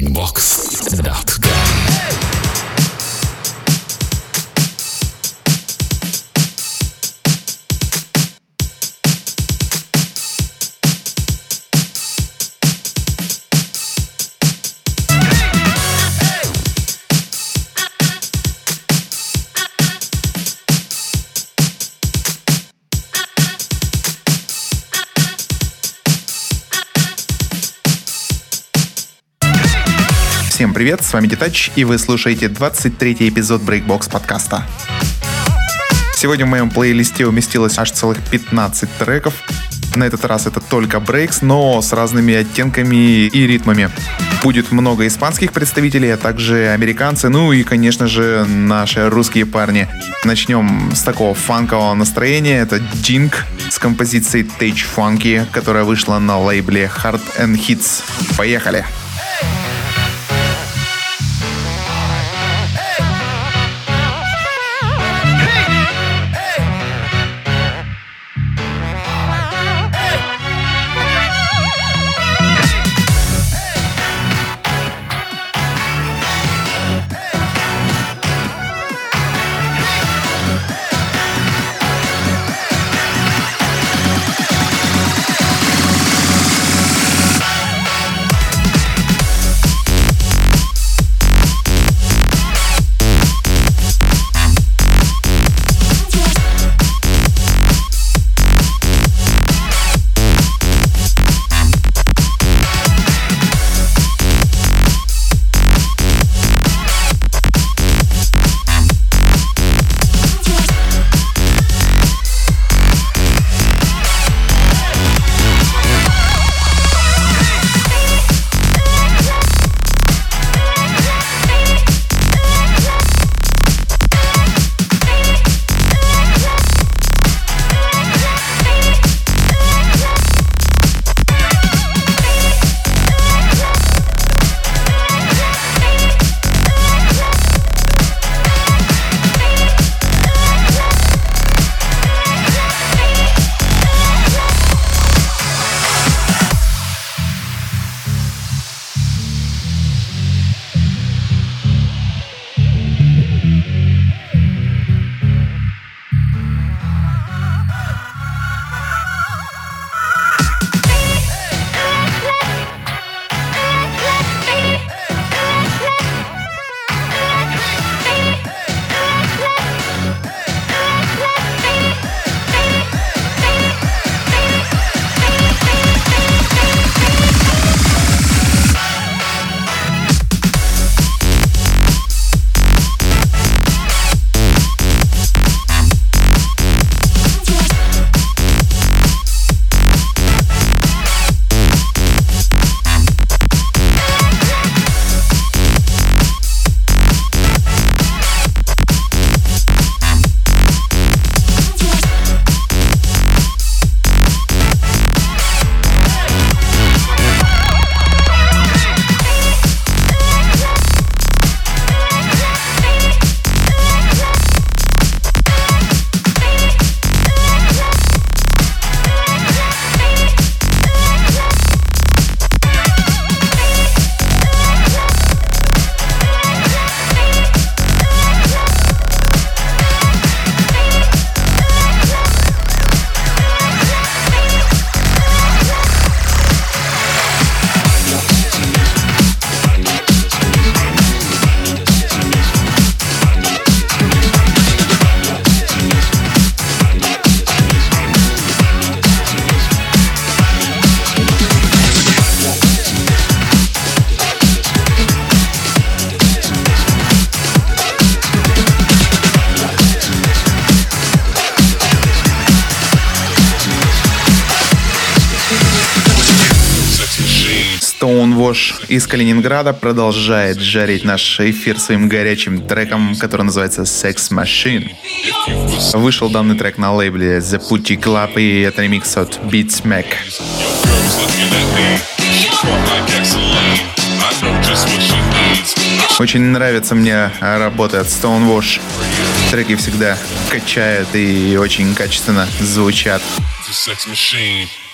Blackbox.com привет, с вами Детач, и вы слушаете 23-й эпизод Breakbox подкаста. Сегодня в моем плейлисте уместилось аж целых 15 треков. На этот раз это только брейкс, но с разными оттенками и ритмами. Будет много испанских представителей, а также американцы, ну и, конечно же, наши русские парни. Начнем с такого фанкового настроения. Это Jink с композицией Tage Funky, которая вышла на лейбле Hard and Hits. Поехали! Стоунвош из Калининграда продолжает жарить наш эфир своим горячим треком, который называется Sex Machine. Вышел данный трек на лейбле The Putty Club и это ремикс от Beats Mac. Очень нравится мне работа от Stonewash. Треки всегда качают и очень качественно звучат. Sex machine.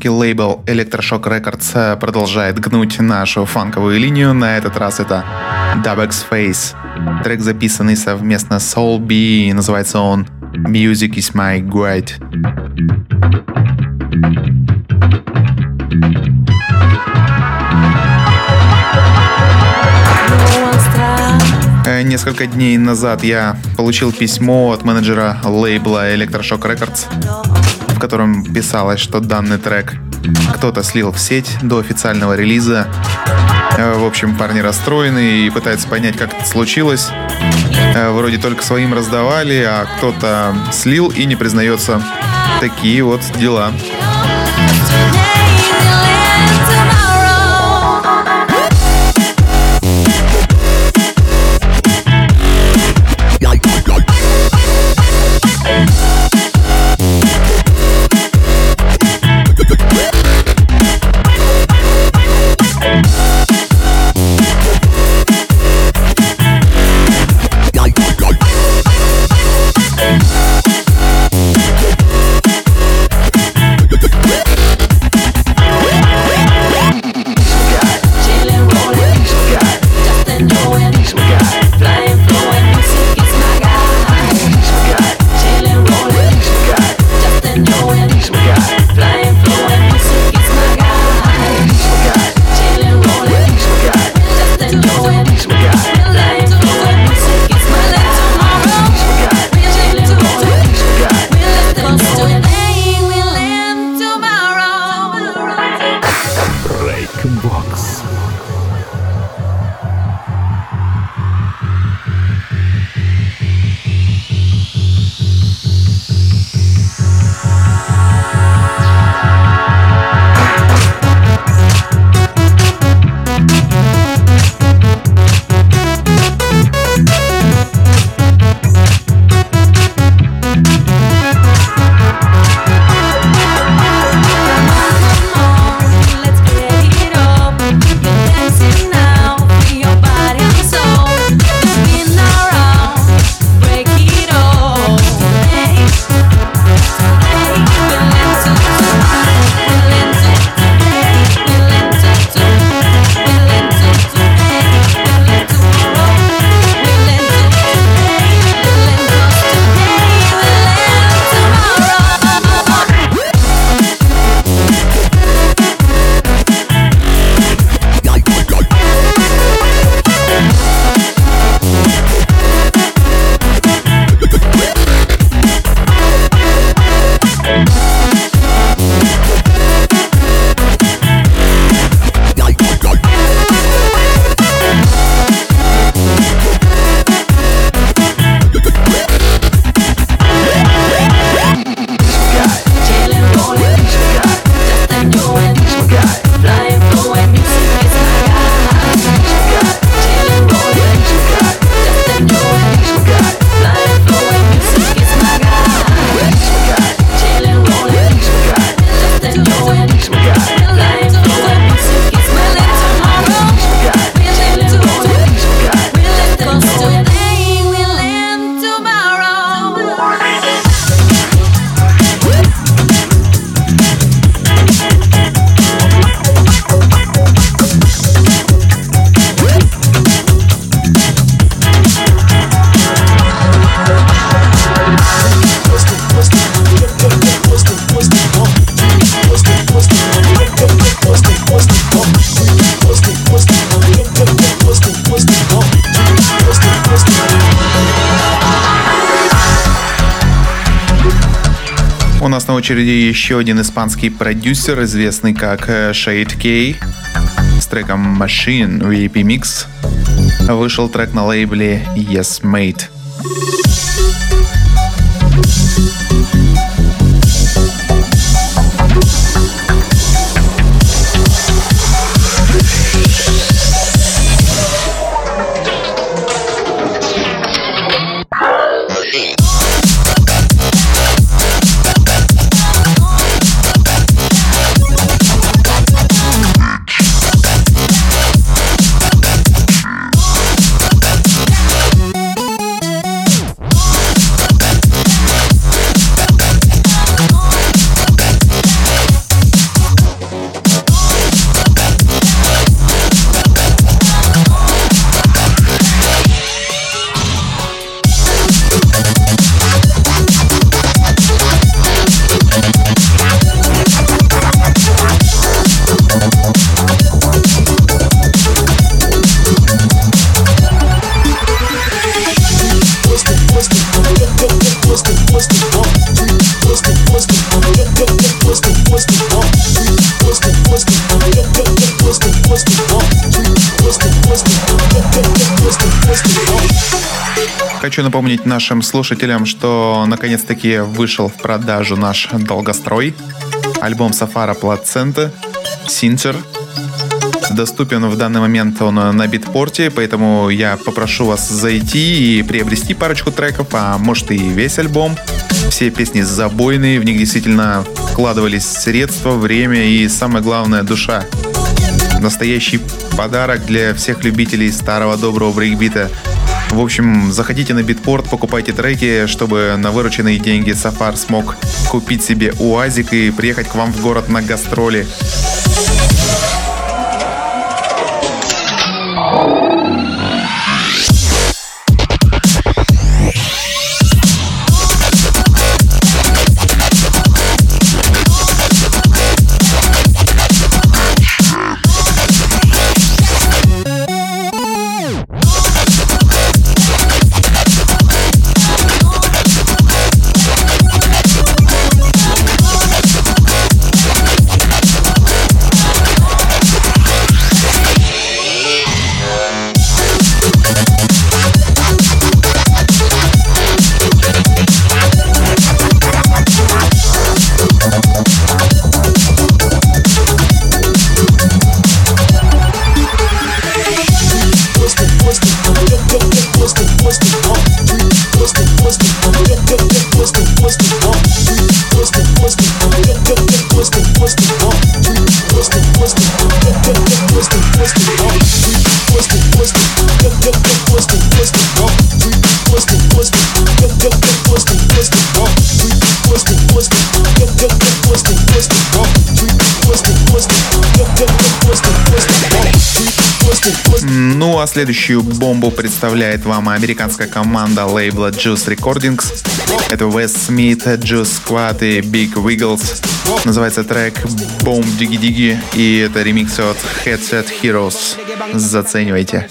Испанский лейбл Electroshock Records продолжает гнуть нашу фанковую линию. На этот раз это Dubex Face. Трек, записанный совместно с Soul B, называется он Music is my guide. Э, Несколько дней назад я получил письмо от менеджера лейбла Electroshock Records, в котором писалось, что данный трек кто-то слил в сеть до официального релиза. Э, В общем, парни расстроены и пытаются понять, как это случилось. Э, Вроде только своим раздавали, а кто-то слил и не признается. Такие вот дела. Еще один испанский продюсер, известный как э, Shade K, с треком Machine EP Mix. Вышел трек на лейбле Yes Mate. Нашим слушателям, что наконец-таки вышел в продажу наш долгострой. Альбом Сафара Плацента, Синтер. Доступен в данный момент он на битпорте, поэтому я попрошу вас зайти и приобрести парочку треков, а может и весь альбом. Все песни забойные, в них действительно вкладывались средства, время и, самое главное, душа. Настоящий подарок для всех любителей старого доброго брейкбита – в общем, заходите на битпорт, покупайте треки, чтобы на вырученные деньги Сафар смог купить себе УАЗик и приехать к вам в город на гастроли. Следующую бомбу представляет вам американская команда лейбла Juice Recordings. Это Wes Smith, Juice Squad и Big Wiggles. Называется трек Bomb Diggy Diggy и это ремикс от Headset Heroes. Заценивайте.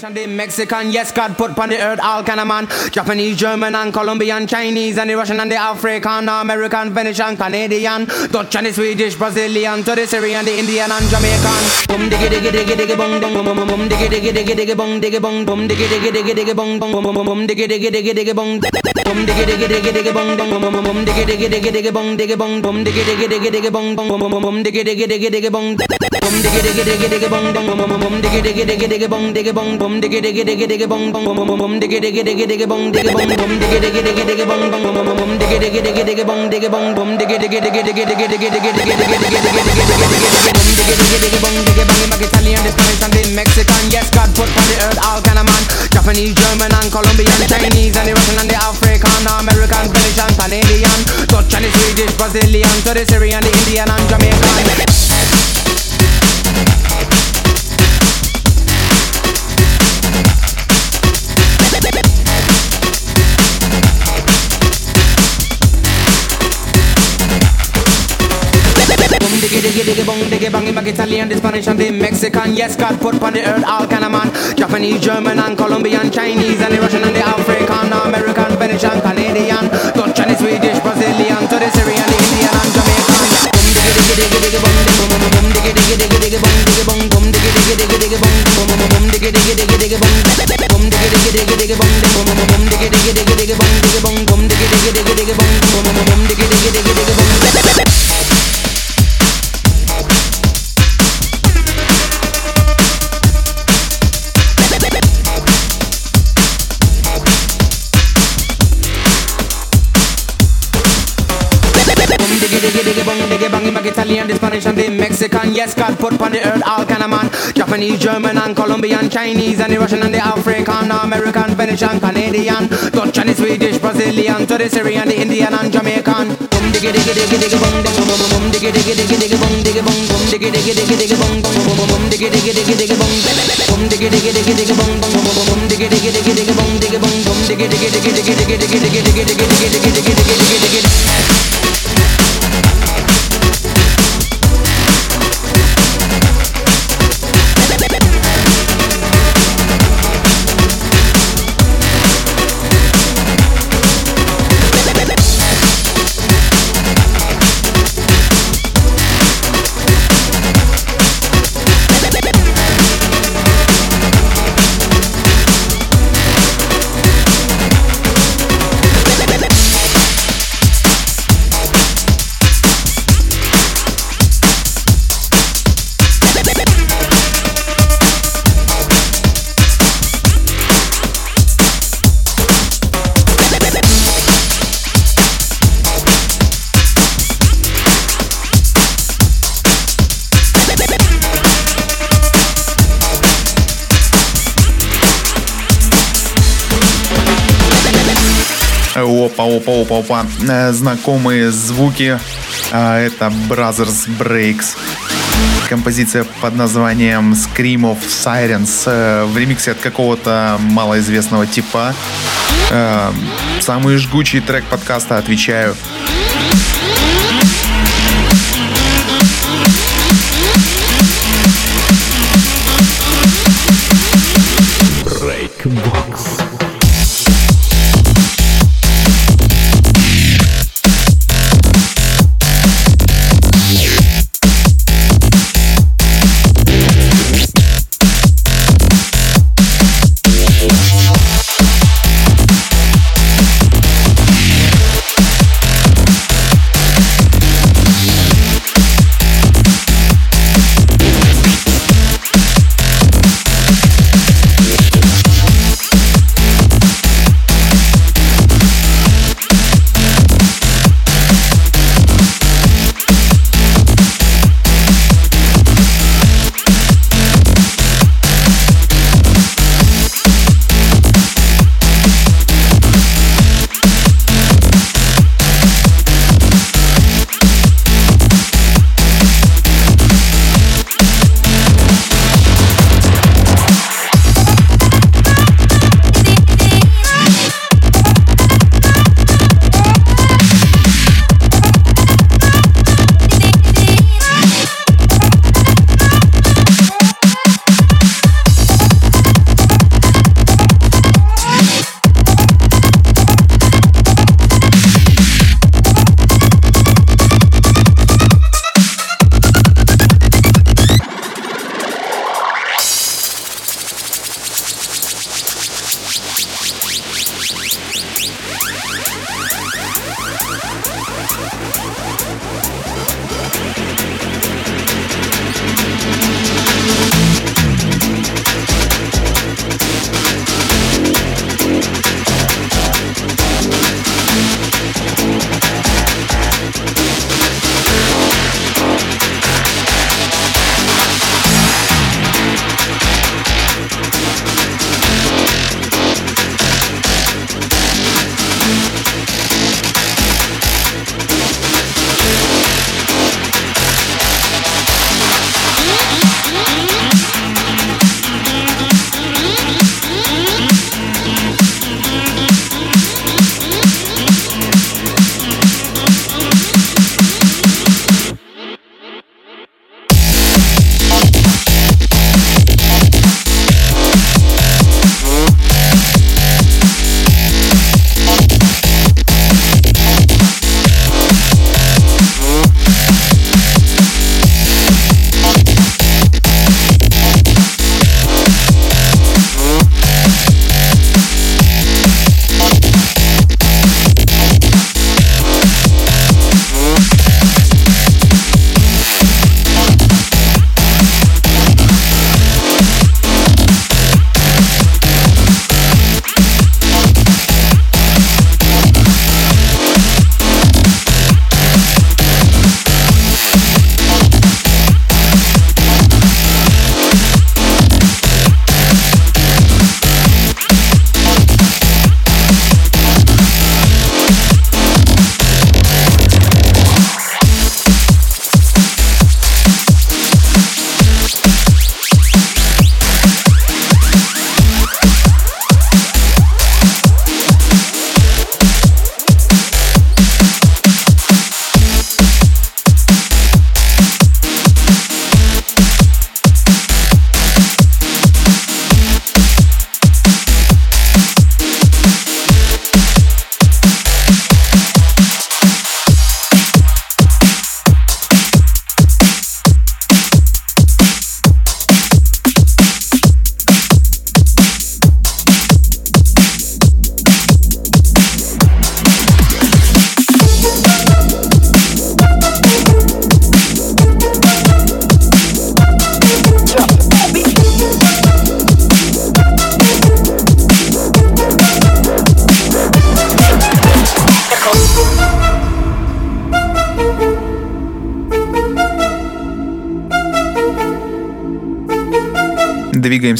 Japanese, German, and Colombian, Chinese, and the Russian, and the African, American, Venetian, Canadian, Dutch, and the Swedish, Brazilian, to the Syrian, the Indian, and Jamaican. Boom, diggy, diggy, diggy, diggy, boom, boom, boom, boom, boom, diggy, diggy, diggy, diggy, boom, diggy, diggy bong bum diggy diggy diggy diggy bong bong bum bum bum diggy diggy diggy diggy bong bum diggy diggy diggy diggy bong bong bum bum diggy diggy diggy diggy bong diggy bong bum diggy diggy diggy diggy bong bong bum bum bum diggy diggy diggy diggy bong bum diggy diggy diggy diggy bong bong bum bum bum diggy diggy diggy diggy bong diggy bong bum diggy diggy diggy diggy bong bong bum bum bum diggy diggy diggy diggy bong diggy bong bum diggy diggy diggy diggy bong bong bum bum bum diggy diggy diggy diggy bong diggy bong bum diggy diggy diggy diggy diggy diggy diggy diggy diggy diggy diggy diggy diggy bong diggy diggy bong diggy bong Italian, Spanish, and Mexican. Yes, God put on the earth all kind of man. Japanese, German, and Colombian, Chinese, and the Russian, and the African, American, Venetian, Canadian, Dutch, and the Swedish, Brazilian, to the Syrian, the Indian, and Jamaican. diggy diggy diggy bong diggy bang back Italian, the Spanish and the Mexican. Yes, God put on the earth all kind of man. Japanese, German and Colombian, Chinese and the Russian and the African, American, Finnish and Canadian, Dutch and the Swedish, Brazilian, to the Syrian, the Indian and Jamaican. Boom diggy diggy diggy diggy bong diggy bong boom diggy diggy diggy diggy bong diggy bong boom diggy diggy diggy diggy bong boom boom boom diggy diggy diggy diggy bong boom diggy diggy diggy diggy bong boom boom boom diggy diggy diggy diggy bong diggy bong boom diggy diggy diggy diggy bong boom boom boom diggy diggy diggy diggy bong bong diggy back Italian, the Spanish and the Mexican. Yes, God put on the earth all kind of man. Japanese, German and Colombian, Chinese and the Russian and the African, American, Venetian, Canadian, Dutch and the Swedish, Brazilian, to the Syrian, the Indian and Jamaican. Bum diggy diggy diggy diggy bong diggy bum bum diggy diggy diggy diggy bong diggy bum bum diggy diggy diggy diggy bum bum bum diggy diggy diggy diggy bong bum diggy diggy diggy diggy diggy diggy diggy diggy bum bum diggy diggy diggy diggy diggy diggy diggy diggy diggy diggy diggy diggy diggy diggy Э, знакомые звуки. А, это Brothers Breaks. Композиция под названием Scream of Sirens э, в ремиксе от какого-то малоизвестного типа. Э, самый жгучий трек подкаста, отвечаю. Breakbox.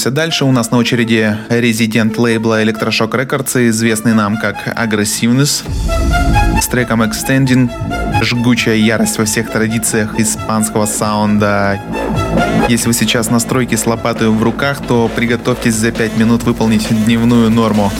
Двигаемся дальше. У нас на очереди резидент лейбла Electroshock Records, известный нам как Aggressiveness, с треком Extending, жгучая ярость во всех традициях испанского саунда. Если вы сейчас на стройке с лопатой в руках, то приготовьтесь за 5 минут выполнить дневную норму.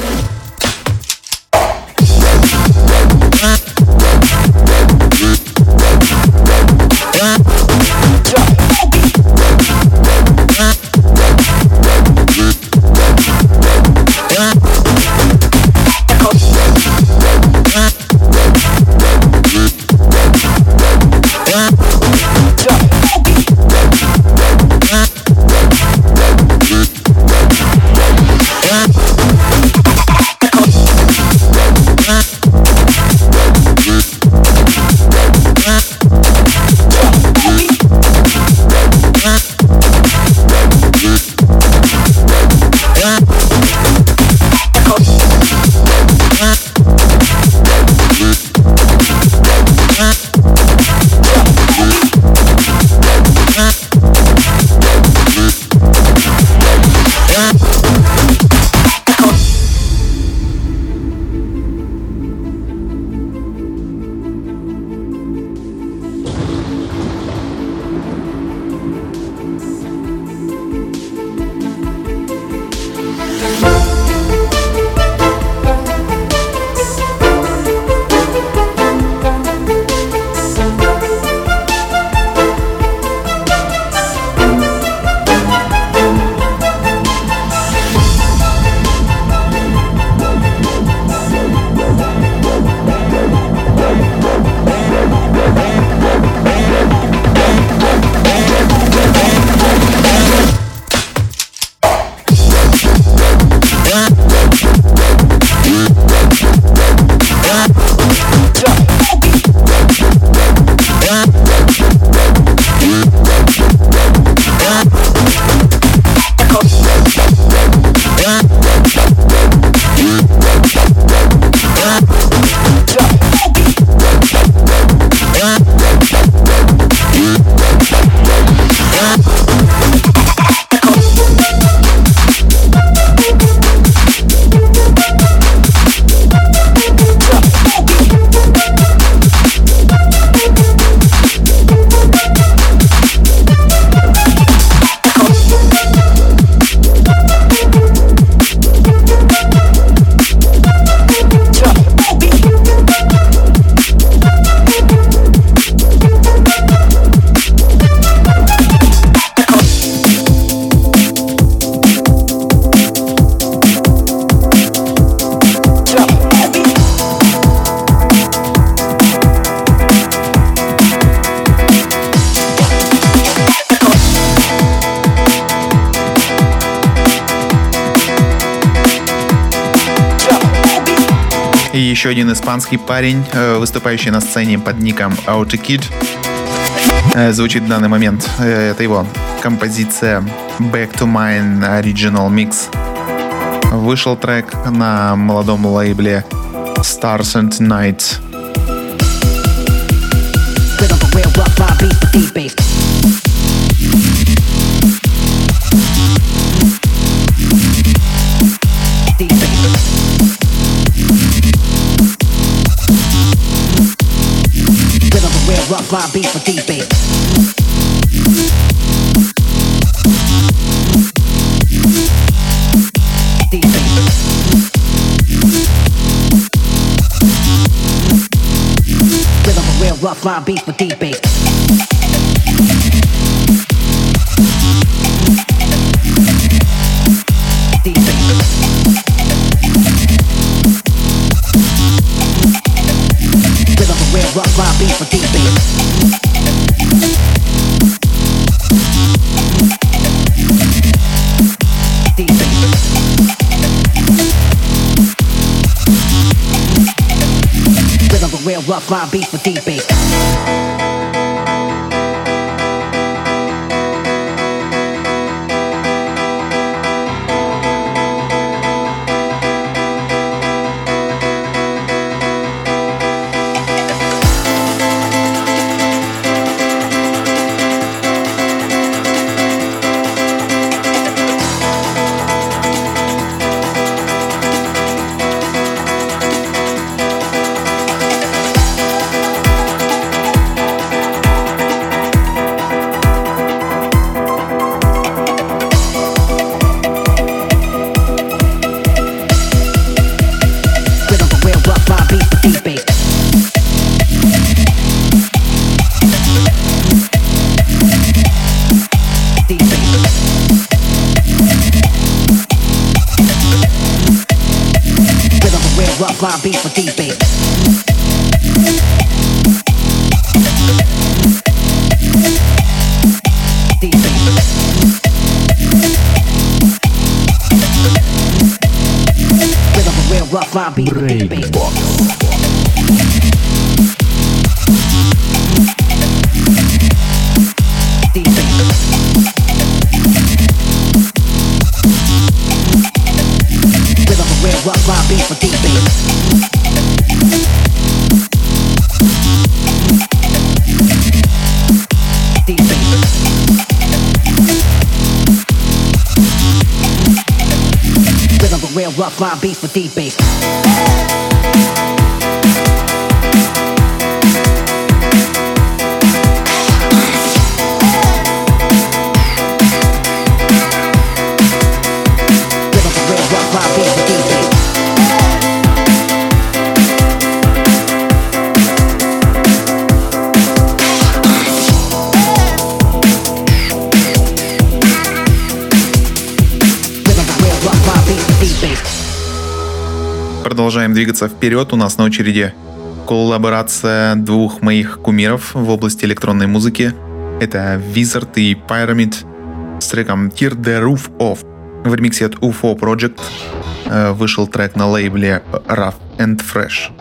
Испанский парень, э, выступающий на сцене под ником Outer Kid. Э, звучит в данный момент. Э, это его композиция Back to Mine Original Mix. Вышел трек на молодом лейбле Stars and Night. rough beat for deep why I beat for deep bass. rough line beat with deep bass. Breakbox. the deep. Двигаться вперед. У нас на очереди коллаборация двух моих кумиров в области электронной музыки. Это Wizard и Pyramid с треком Tear the Roof Off. В ремиксе от UFO Project э, вышел трек на лейбле Rough and Fresh.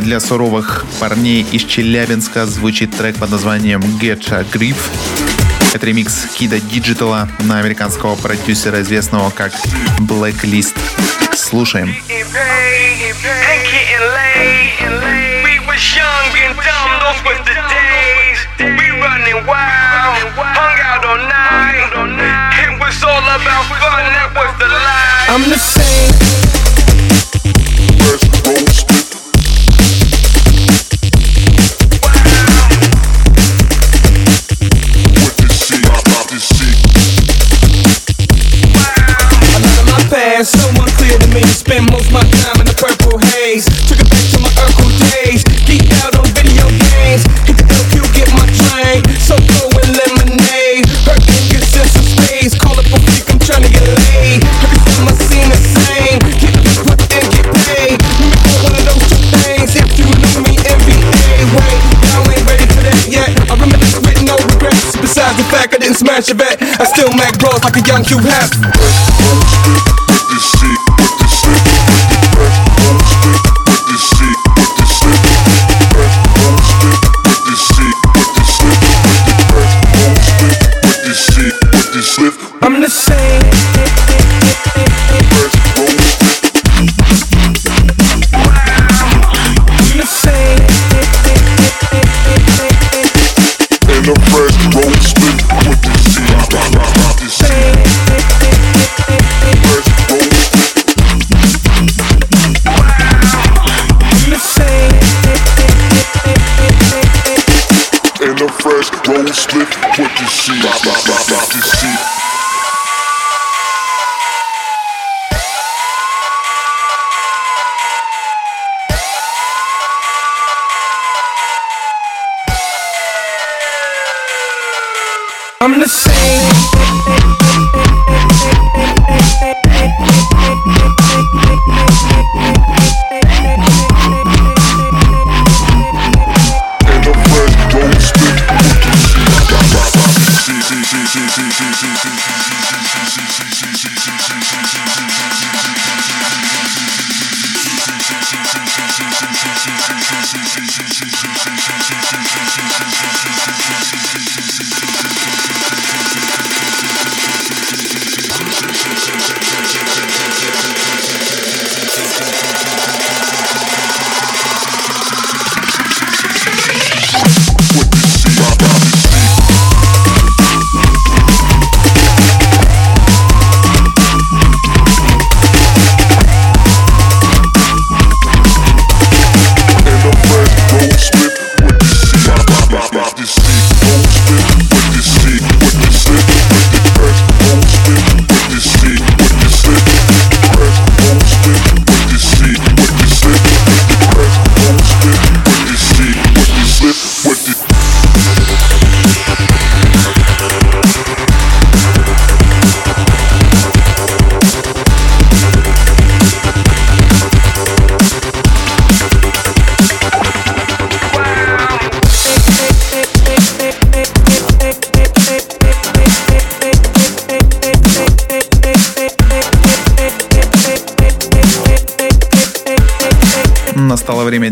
для суровых парней из Челябинска звучит трек под названием Getcha Grip. Это ремикс Кида Диджитала на американского продюсера, известного как Blacklist. Слушаем. I'm the same getting smashed of it. I still make bros like a young Hugh Hef.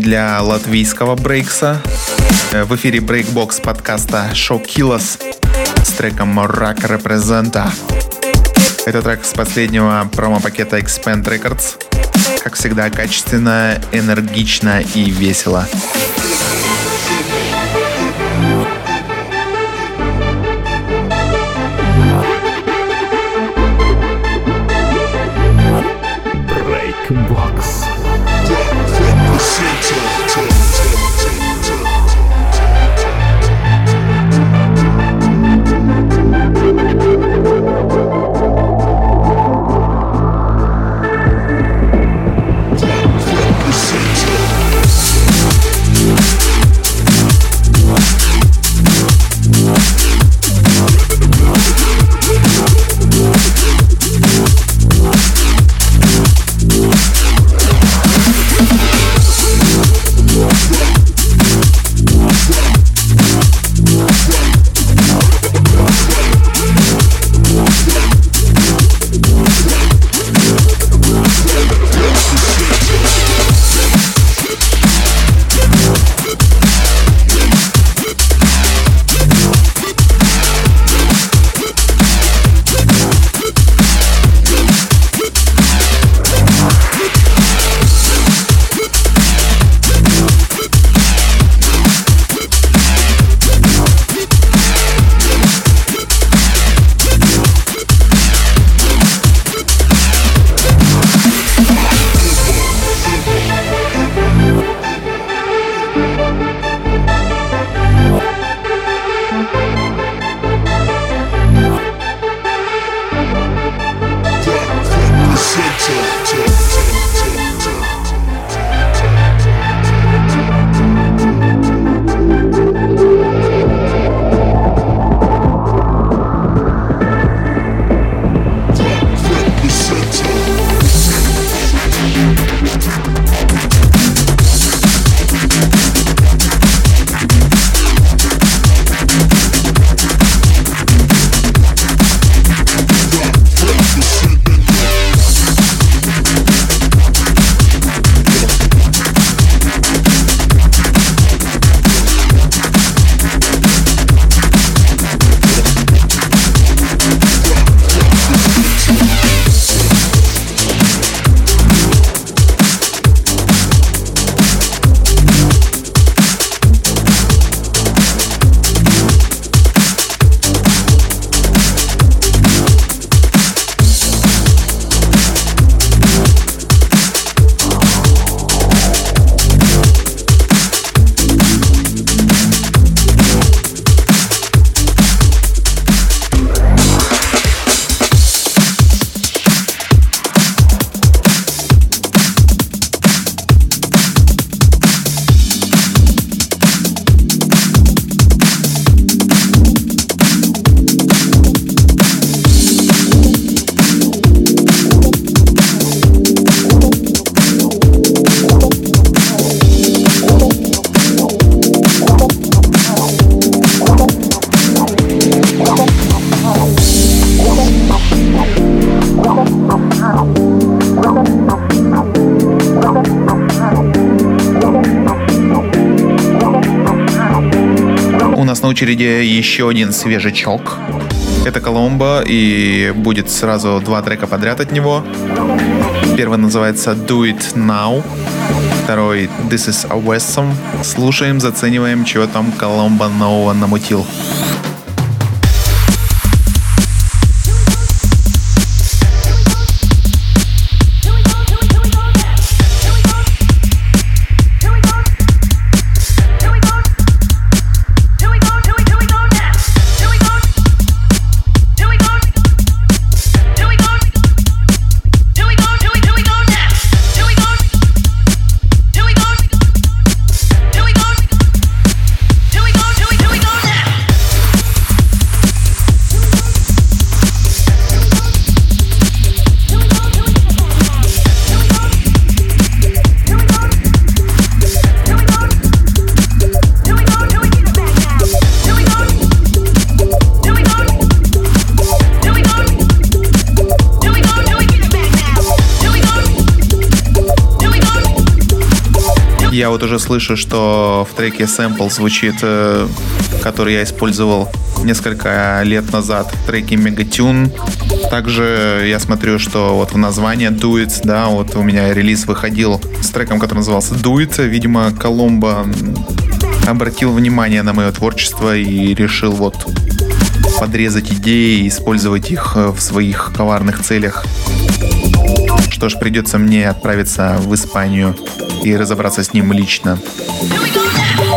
для латвийского брейкса. Э, в эфире брейкбокс подкаста Show Killers с треком Rock Representa. Это трек с последнего промо-пакета Expand Records. Как всегда, качественно, энергично и весело. Один свежачок. Это Коломбо, и будет сразу два трека подряд от него. Первый называется Do It Now, второй This Is a Wesson. Слушаем, зацениваем, чего там Коломбо нового намутил. Слышу, что в треке сэмпл звучит, э, который я использовал несколько лет назад в треке Megatune. Также я смотрю, что вот в названии It, да, вот у меня релиз выходил с треком, который назывался It. Видимо, Коломбо обратил внимание на мое творчество и решил вот подрезать идеи и использовать их э, в своих коварных целях. Что ж, придется мне отправиться в Испанию и разобраться с ним лично. Thank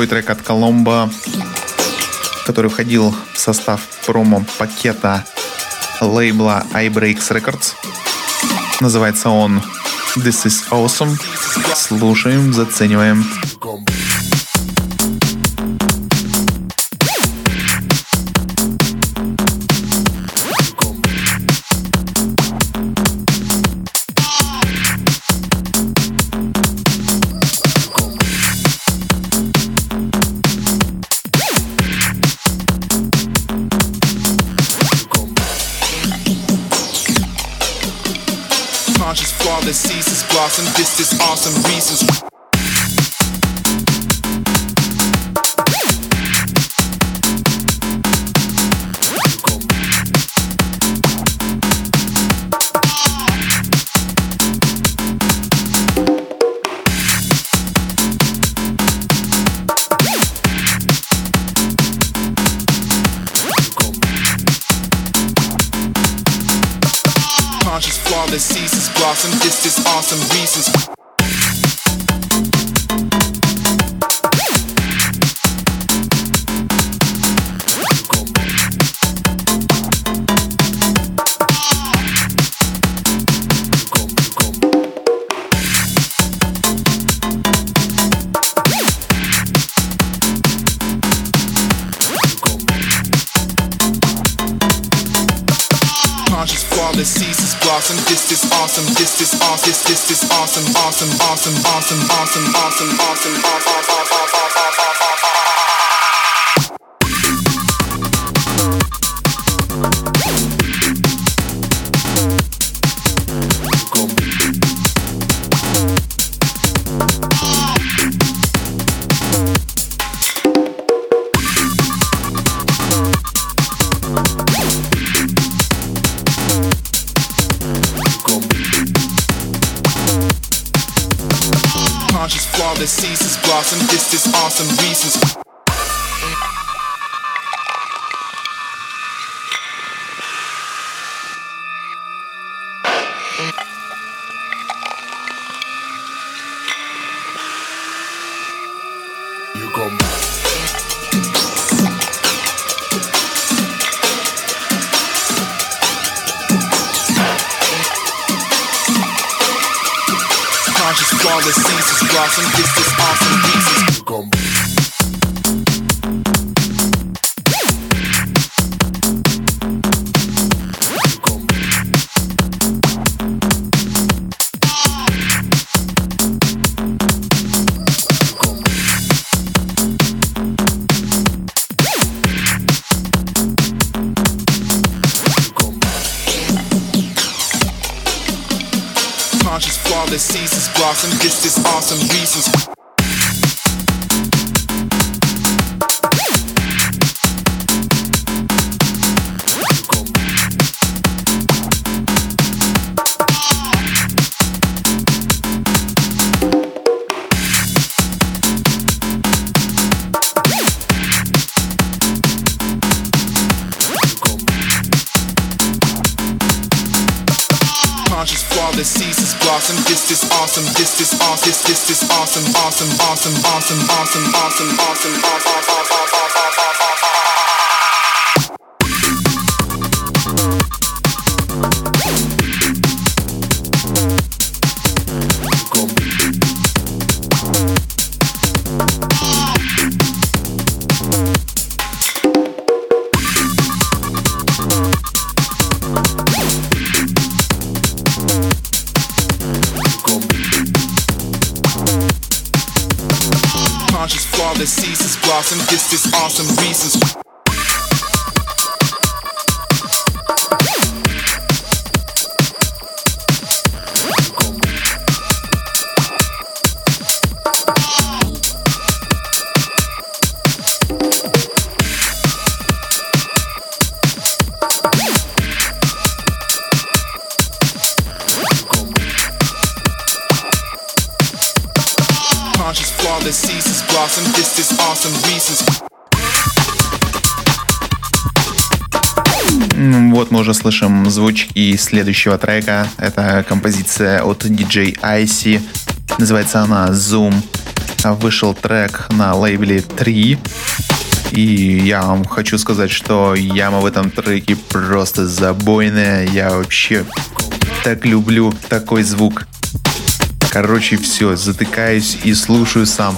Второй трек от Коломбо, который входил в состав промо-пакета лейбла iBreaks Records. Называется он This is Awesome. Слушаем, зацениваем. Conscious, flawless, ceases blossom. This is awesome reasons. this is awesome, this is awesome, this is awesome, awesome, awesome, awesome, awesome, awesome, awesome, awesome. Some. beat. This is awesome reasons. Awesome. This is awesome. Awesome. Awesome. Awesome. Awesome. Awesome. Awesome. Awesome. Вот мы уже слышим звучки следующего трека. Это композиция от DJ Icy. Называется она Zoom. Вышел трек на лейбле 3. И я вам хочу сказать, что яма в этом треке просто забойная. Я вообще так люблю такой звук. Короче, все, затыкаюсь и слушаю сам.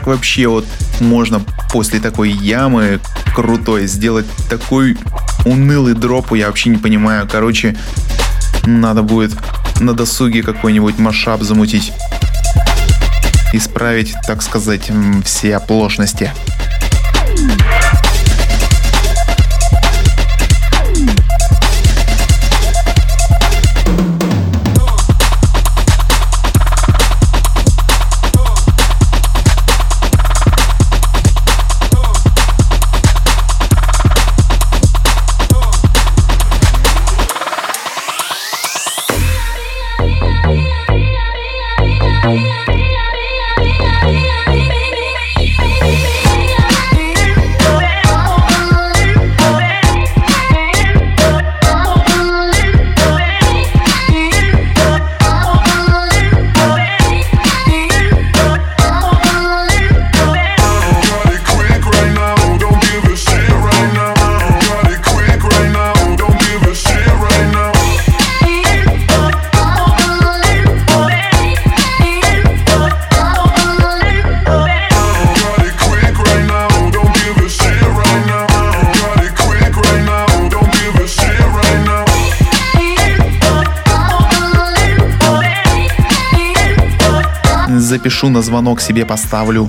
Как вообще вот можно после такой ямы крутой сделать такой унылый дроп, я вообще не понимаю. Короче, надо будет на досуге какой-нибудь машап замутить. Исправить, так сказать, все оплошности. Запишу на звонок себе поставлю.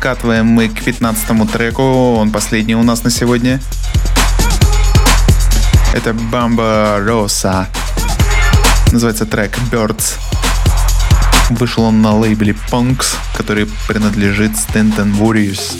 Подкатываем мы к 15 треку. Он последний у нас на сегодня. Это Бамба Роса. Называется трек Birds. Вышел он на лейбле Punks, который принадлежит Stanton Warriors.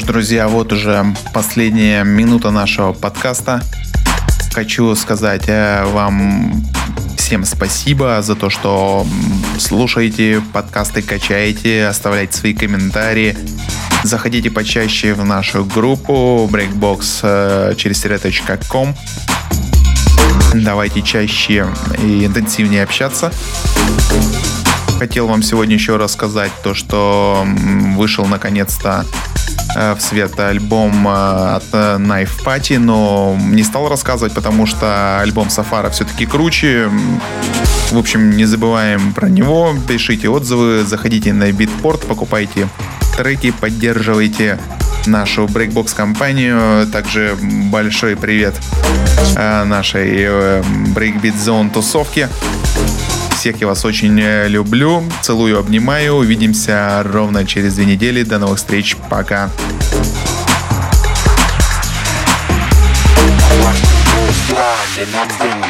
Ж, друзья, вот уже последняя минута нашего подкаста. Хочу сказать э, вам всем спасибо за то, что слушаете подкасты, качаете, оставляете свои комментарии. Заходите почаще в нашу группу breakbox э, через ком. Давайте чаще и интенсивнее общаться. Хотел вам сегодня еще рассказать то, что вышел наконец-то в свет альбом э, от э, Knife Party, но не стал рассказывать, потому что альбом Сафара все-таки круче. В общем, не забываем про него, пишите отзывы, заходите на Beatport, покупайте треки, поддерживайте нашу брейкбокс компанию. Также большой привет э, нашей э, Breakbeat Zone тусовке. Всех я вас очень э, люблю. Целую, обнимаю. Увидимся ровно через две недели. До новых встреч. Пока. And I'm.